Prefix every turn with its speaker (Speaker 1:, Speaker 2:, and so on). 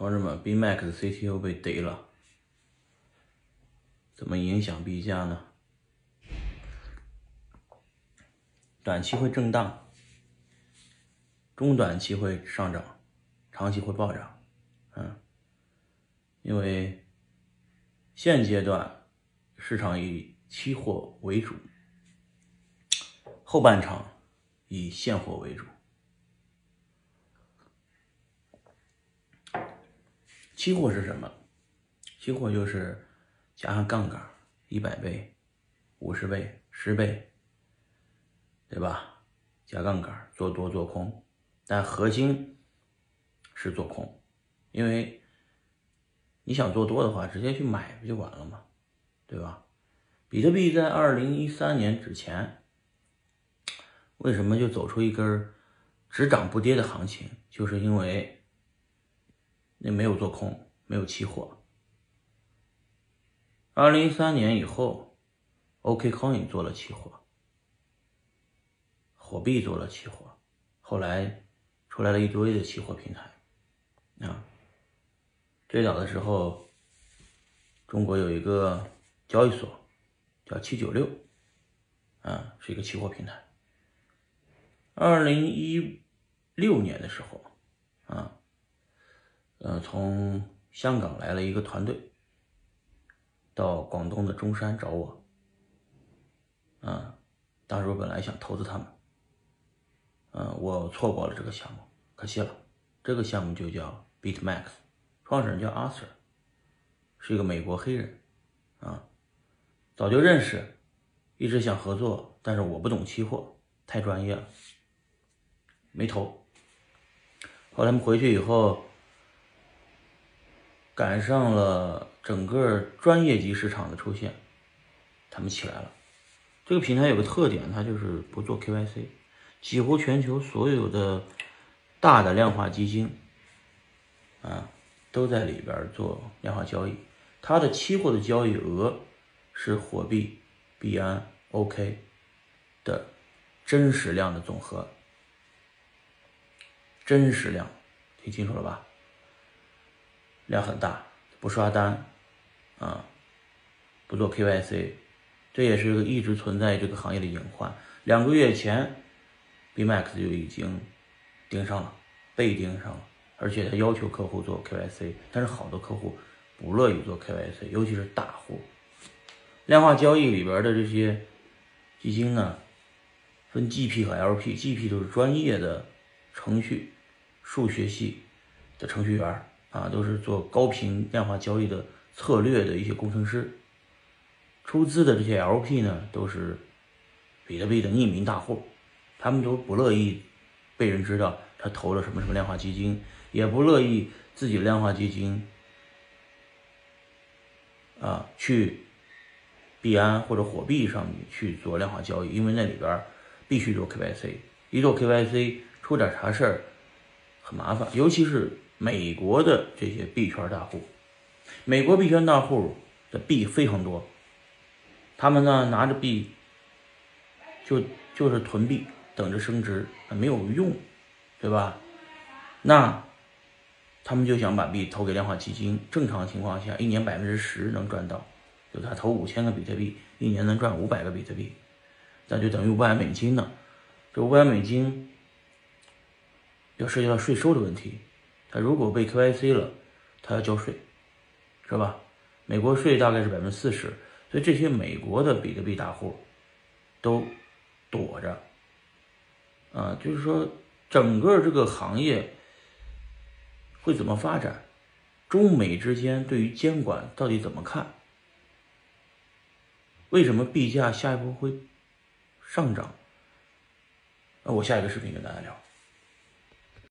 Speaker 1: 同志们，BMax CTO 被逮了，怎么影响币价呢？短期会震荡，中短期会上涨，长期会暴涨。嗯，因为现阶段市场以期货为主，后半场以现货为主。期货是什么？期货就是加上杠杆，一百倍、五十倍、十倍，对吧？加杠杆做多做空，但核心是做空，因为你想做多的话，直接去买不就完了吗？对吧？比特币在二零一三年之前，为什么就走出一根只涨不跌的行情？就是因为。那没有做空，没有期货。二零一三年以后，OKCoin 做了期货，火币做了期货，后来出来了一堆的期货平台。啊，最早的时候，中国有一个交易所叫七九六，啊，是一个期货平台。二零一六年的时候，呃，从香港来了一个团队，到广东的中山找我，啊，当时我本来想投资他们，嗯，我错过了这个项目，可惜了。这个项目就叫 BitMax，创始人叫 Arthur，是一个美国黑人，啊，早就认识，一直想合作，但是我不懂期货，太专业了，没投。后来他们回去以后。赶上了整个专业级市场的出现，他们起来了。这个平台有个特点，它就是不做 KYC，几乎全球所有的大的量化基金啊都在里边做量化交易。它的期货的交易额是火币、币安、OK 的真实量的总和，真实量听清楚了吧？量很大，不刷单，啊，不做 KYC，这也是一个一直存在这个行业的隐患。两个月前，BMax 就已经盯上了，被盯上了，而且他要求客户做 KYC，但是好多客户不乐意做 KYC，尤其是大户。量化交易里边的这些基金呢，分 GP 和 LP，GP 都是专业的程序、数学系的程序员。啊，都是做高频量化交易的策略的一些工程师，出资的这些 LP 呢，都是比特币的匿名大户，他们都不乐意被人知道他投了什么什么量化基金，也不乐意自己的量化基金啊去币安或者火币上面去做量化交易，因为那里边必须做 KYC，一做 KYC 出点啥事儿很麻烦，尤其是。美国的这些币圈大户，美国币圈大户的币非常多，他们呢拿着币就就是囤币，等着升值，没有用，对吧？那他们就想把币投给量化基金，正常情况下一年百分之十能赚到，就他投五千个比特币，一年能赚五百个比特币，那就等于五百美金呢。这五百美金要涉及到税收的问题。他如果被 KYC 了，他要交税，是吧？美国税大概是百分之四十，所以这些美国的比特币大户都躲着，啊，就是说整个这个行业会怎么发展？中美之间对于监管到底怎么看？为什么币价下一步会上涨？那我下一个视频跟大家聊。